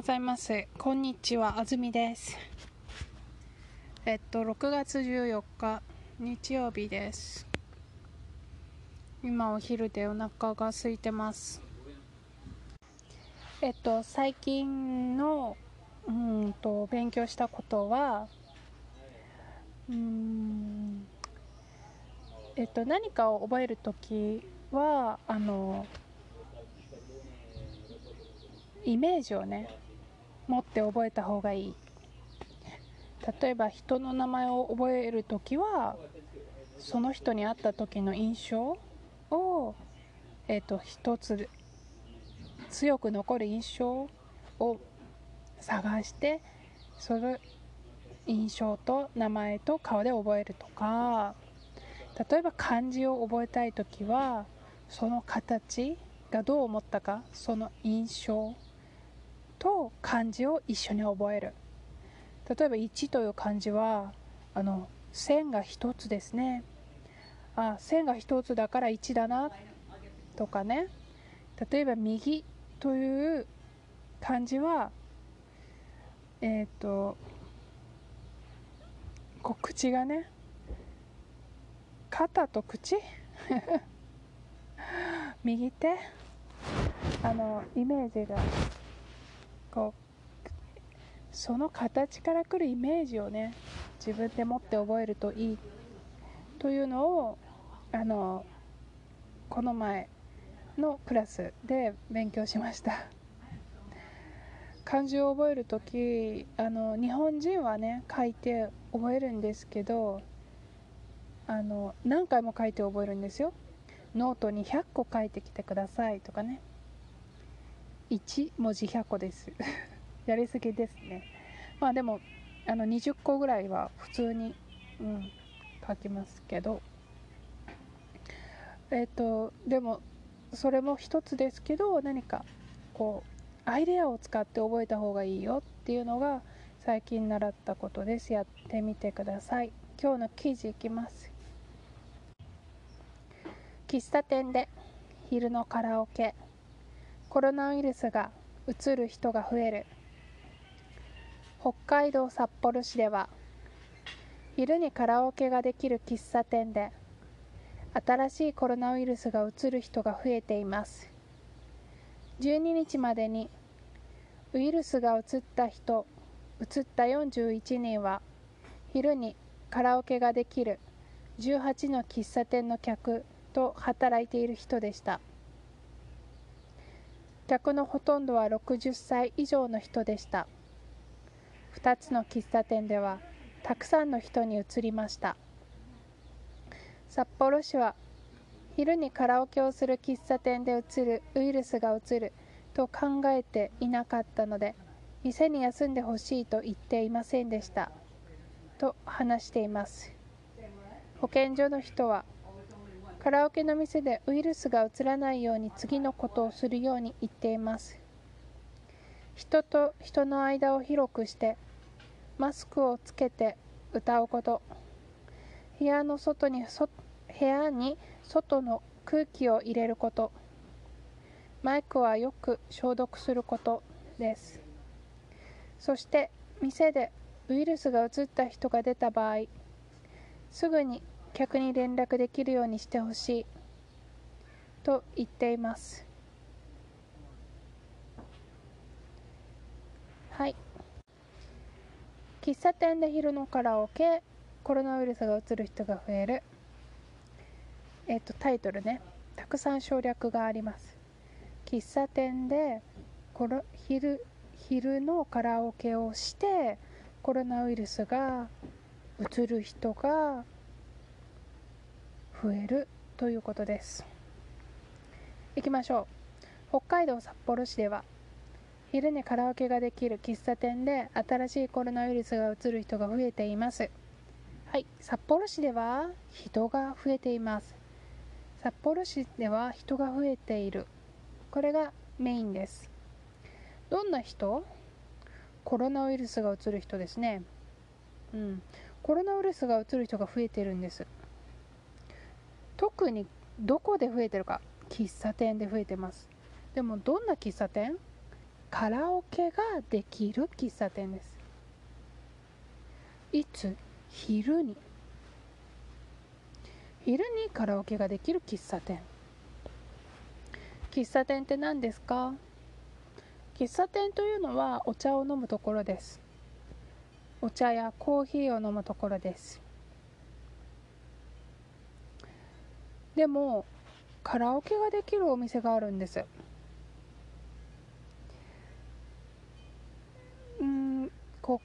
ございます。こんにちは、あずみです。えっと、6月14日、日曜日です。今お昼でお腹が空いてます。えっと、最近の、うんと、勉強したことは、うん、えっと、何かを覚えるときは、あの、イメージをね持って覚えた方がいい。例えば人の名前を覚える時はその人に会った時の印象を、えーと、一つ強く残る印象を探してその印象と名前と顔で覚えるとか。例えば漢字を覚えたい時はその形がどう思ったかその印象と漢字を一緒に覚える。例えば1という漢字はあの線が1つですね。あ線が1つだから1だなとかね。例えば右という漢字はえっ、ー、とこう口がね肩と口？右手？あのイメージがこうその形からくるイメージをね自分で持って覚えるといい。というのをあのこの前のクラスで勉強しました。漢字を覚える時あの日本人はね書いて覚えるんですけどあの何回も書いて覚えるんですよ。ノートに100個書いてきてくださいとかね。1文字100個です。やりすぎですね。まあでもあの20個ぐらいは普通に、うん、書きますけど。えっ、ー、とでもそれも一つですけど何かこうアイデアを使って覚えた方がいいよっていうのが最近習ったことです。やってみてください。今日の記事いきます。喫茶店で昼のカラオケ。コロナウイルスがうつる人が増える。北海道札幌市では昼にカラオケができる喫茶店で新しいコロナウイルスがうつる人が増えています。12日までにウイルスがうつった人うつった41人は昼にカラオケができる18の喫茶店の客と働いている人でした。客のほとんどは60歳以上の人でした。2つの喫茶店ではたくさんの人に移りました。札幌市は昼にカラオケをする喫茶店で移るウイルスが移ると考えていなかったので店に休んでほしいと言っていませんでした。と話しています。保健所の人はカラオケの店でウイルスがうつらないように次のことをするように言っています。人と人の間を広くしてマスクをつけて歌うこと。部屋の外にそ部屋に外の空気を入れること。マイクはよく消毒することです。そして店でウイルスがうつった人が出た場合すぐに客に連絡できるようにしてほしい。と言っています。はい。喫茶店で昼のカラオケコロナウイルスがうつる人が増える。えっ、とタイトルね。たくさん省略があります。喫茶店でコロ昼昼のカラオケをしてコロナウイルスがうつる人が増えるということです。行きましょう。北海道札幌市では昼にカラオケができる喫茶店で新しいコロナウイルスがうつる人が増えています。はい札幌市では人が増えています。札幌市では人が増えている。これがメインです。どんな人？コロナウイルスがうつる人ですね。うん。コロナウイルスがうつる人が増えているんです。特にどこで増えてるか喫茶店で増えてます。でもどんな喫茶店？カラオケができる喫茶店です。いつ？昼に。昼にカラオケができる喫茶店。喫茶店って何ですか？喫茶店というのはお茶を飲むところです。お茶やコーヒーを飲むところです。でもカラオケができるお店があるんです。うんこ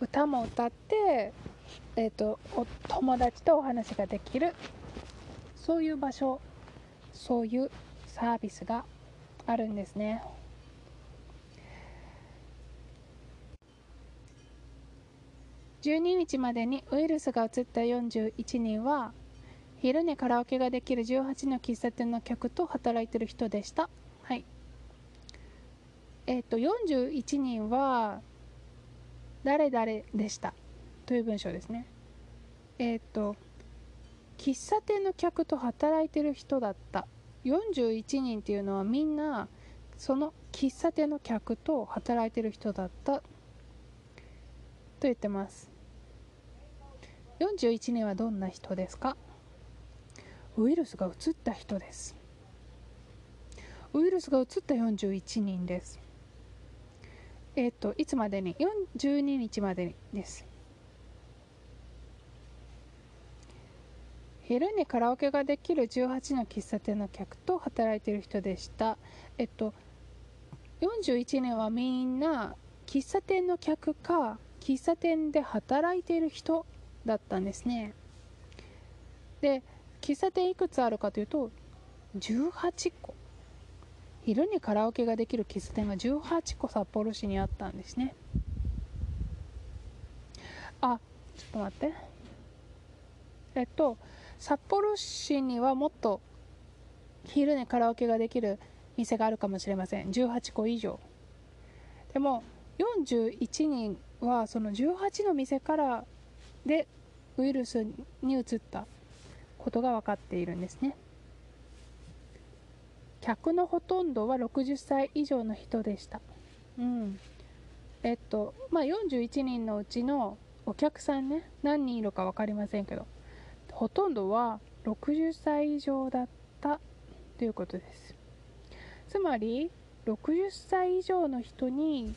う歌も歌ってえっ、ー、とお友達とお話ができる。そういう場所そういうサービスがあるんですね。12日までにウイルスが移った41人は昼にカラオケができる18の喫茶店の客と働いてる人でした。はい。えっ、ー、と41人は誰々でした。という文章ですね。えっ、ー、と喫茶店の客と働いてる人だった。41人っていうのはみんなその喫茶店の客と働いてる人だった。と言ってます。41人はどんな人ですか？ウイルスが移った人です。ウイルスが移った41人です。えっ、ー、といつまでに？12日までにです。昼にカラオケができる18の喫茶店の客と働いている人でした。えっと41年はみんな喫茶店の客か喫茶店で働いている人だったんですね。で喫茶店いくつあるかというと18個。昼にカラオケができる喫茶店が18個札幌市にあったんですね。あちょっと待って。えっと札幌市にはもっと昼にカラオケができる店があるかもしれません。18個以上。でも41人はその18の店からでウイルスに移った。ことが分かっているんですね。客のほとんどは60歳以上の人でした。うん。えっとまあ41人のうちのお客さんね何人いるか分かりませんけどほとんどは60歳以上だったということです。つまり60歳以上の人に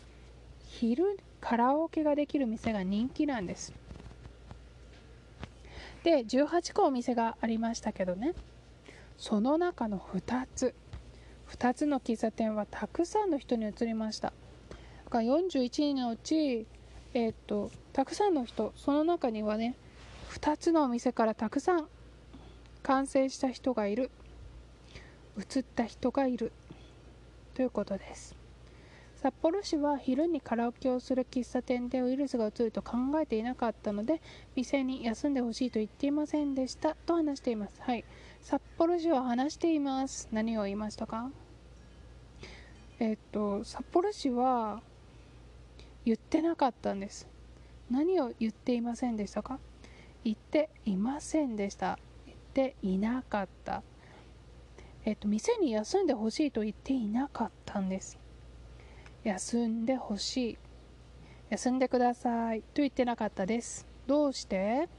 昼カラオケができる店が人気なんですで18個お店がありましたけどね。その中の2つ。2つの喫茶店はたくさんの人に移りました。だから41人のうちえー、っとたくさんの人その中にはね2つのお店からたくさん完成した人がいる。移った人がいる。ということです。札幌市は昼にカラオケをする喫茶店でウイルスが移ると考えていなかったので店に休んでほしいと言っていませんでしたと話しています。はい。札幌市は話しています。何を言いましたか？えっと札幌市は言ってなかったんです。何を言っていませんでしたか？言っていませんでした。言っていなかった。えっと店に休んでほしいと言っていなかったんです。休んでほしい。休んでください。と言ってなかったです。どうして？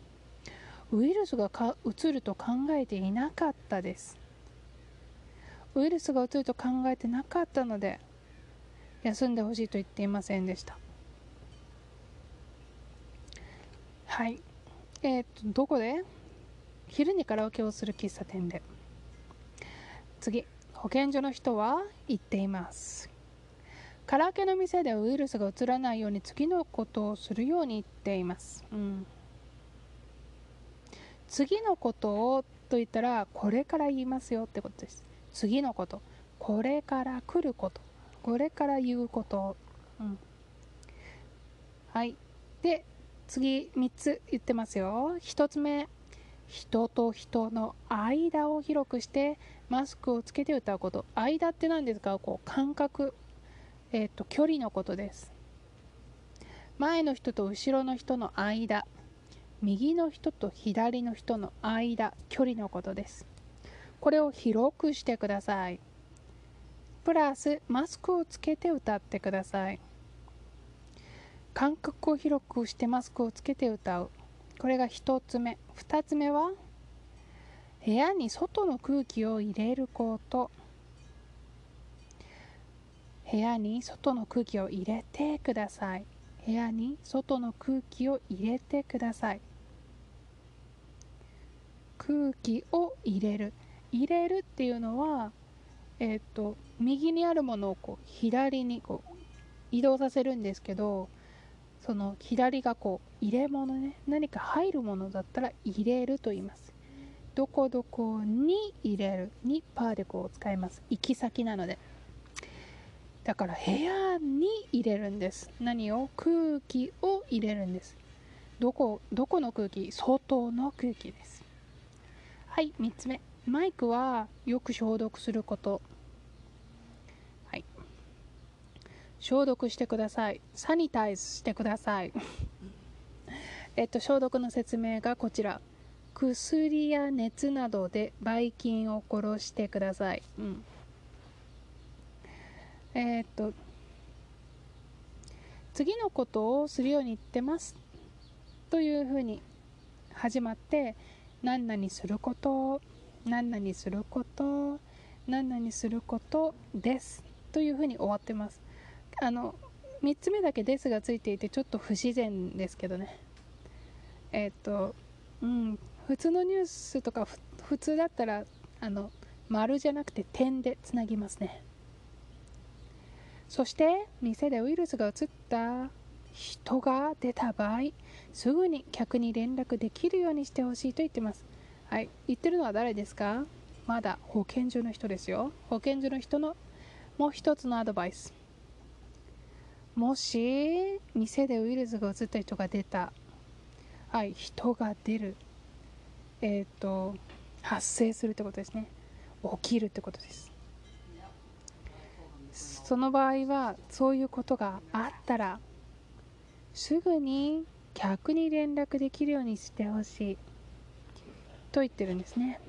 ウイルスがうつると考えていなかったです。ウイルスがうつると考えてなかったので休んでほしいと言っていませんでした。はい。えー、っとどこで？昼にカラオケをする喫茶店で。次保健所の人は言っています。カラオケの店でウイルスがうつらないように次のことをするように言っています、うん、次のことをと言ったらこれから言いますよってことです。次のこと。これから来ること。これから言うこと、うん、はい。で次3つ言ってますよ。1つ目。人と人の間を広くしてマスクをつけて歌うこと。間って何ですか？こう間隔、えーと、距離のことです。前の人と後ろの人の間右の人と左の人の間距離のことです。これを広くしてください。プラスマスクをつけて歌ってください。間隔を広くしてマスクをつけて歌う。これが1つ目。2つ目は部屋に外の空気を入れること。部屋に外の空気を入れてください。部屋に外の空気を入れてください。空気を入れる。入れるっていうのはえっ、ー、と右にあるものをこう左にこう移動させるんですけどその左がこう入れ物ね何か入るものだったら入れると言います。どこどこに入れる。にパーでこう使います。行き先なので。だから部屋に入れるんです。何を？空気を入れるんです。どこどこの空気？外の空気です。はい3つ目。マイクはよく消毒すること。はい。消毒してください。サニタイズしてください。えっと消毒の説明がこちら。薬や熱などでばい菌を殺してください、うん、えー、っと次のことをするように言ってますというふうに始まって何々すること何々すること何々することですというふうに終わってます。あの3つ目だけ「です」がついていてちょっと不自然ですけどね。えっ、とうん普通のニュースとか普通だったらあの丸じゃなくて点でつなぎますね。そして店でウイルスが移った。人が出た場合すぐに客に連絡できるようにしてほしいと言ってます。はい言ってるのは誰ですか？まだ保健所の人ですよ。保健所の人のもう一つのアドバイス。もし店でウイルスが移った人が出た。はい人が出る。えっ、ー、と発生するってことですね。起きるってことです。その場合はそういうことがあったらすぐに客に連絡できるようにしてほしい。と言ってるんですね。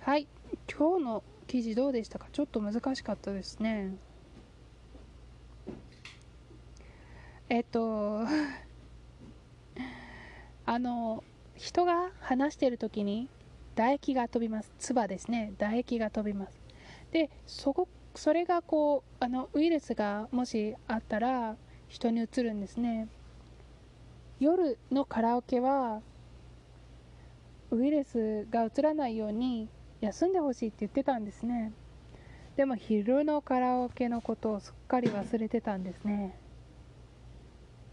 はい。今日の記事どうでしたか？ちょっと難しかったですね。えっと あの人が話している時に唾液が飛びます。唾ですね。唾液が飛びます。でそこそれがこうあのウイルスがもしあったら人にうつるんですね。夜のカラオケはウイルスがうつらないように休んでほしいって言ってたんですね。でも昼のカラオケのことをすっかり忘れてたんですね。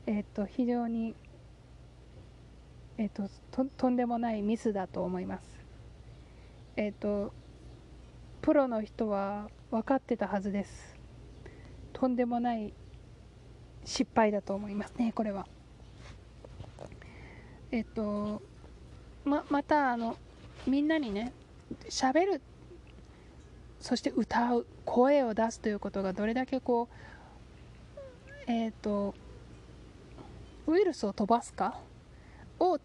えっ、と非常にえっ、ー、ととんでもないミスだと思います。えっ、とプロの人は分かってたはずです。とんでもない失敗だと思いますねこれは。えっとままたあのみんなにね喋るそして歌う声を出すということがどれだけこうえっ、とウイルスを飛ばすかを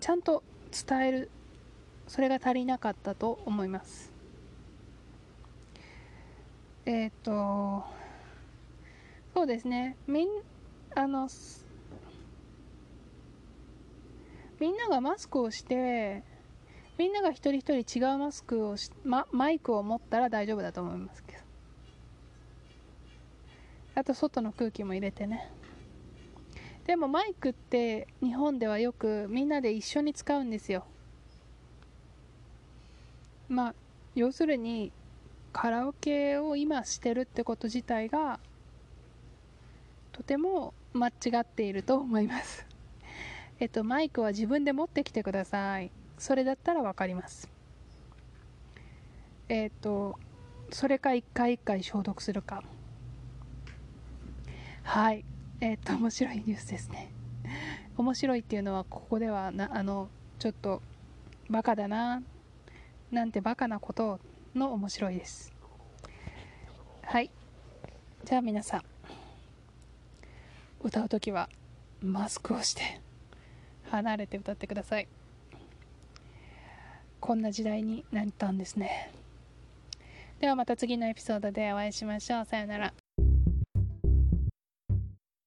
ちゃんと伝えるそれが足りなかったと思います。えっ、ー、とそうですね。みんあのみんながマスクをしてみんなが一人一人違うマスクをし、ま、マイクを持ったら大丈夫だと思いますけど。あと外の空気も入れてね。でもマイクって日本ではよくみんなで一緒に使うんですよ。まあ要するにカラオケを今してるってこと自体がとても間違っていると思います。えっとマイクは自分で持ってきてください。それだったら分かります。えっとそれか一回一回消毒するか。はい。えっ、と面白いニュースですね。面白いっていうのはここではなあのちょっとバカだななんてバカなことをの面白いです。はい。じゃあ皆さん歌う時はマスクをして離れて歌ってください。こんな時代になったんですね。ではまた次のエピソードでお会いしましょう。さよなら。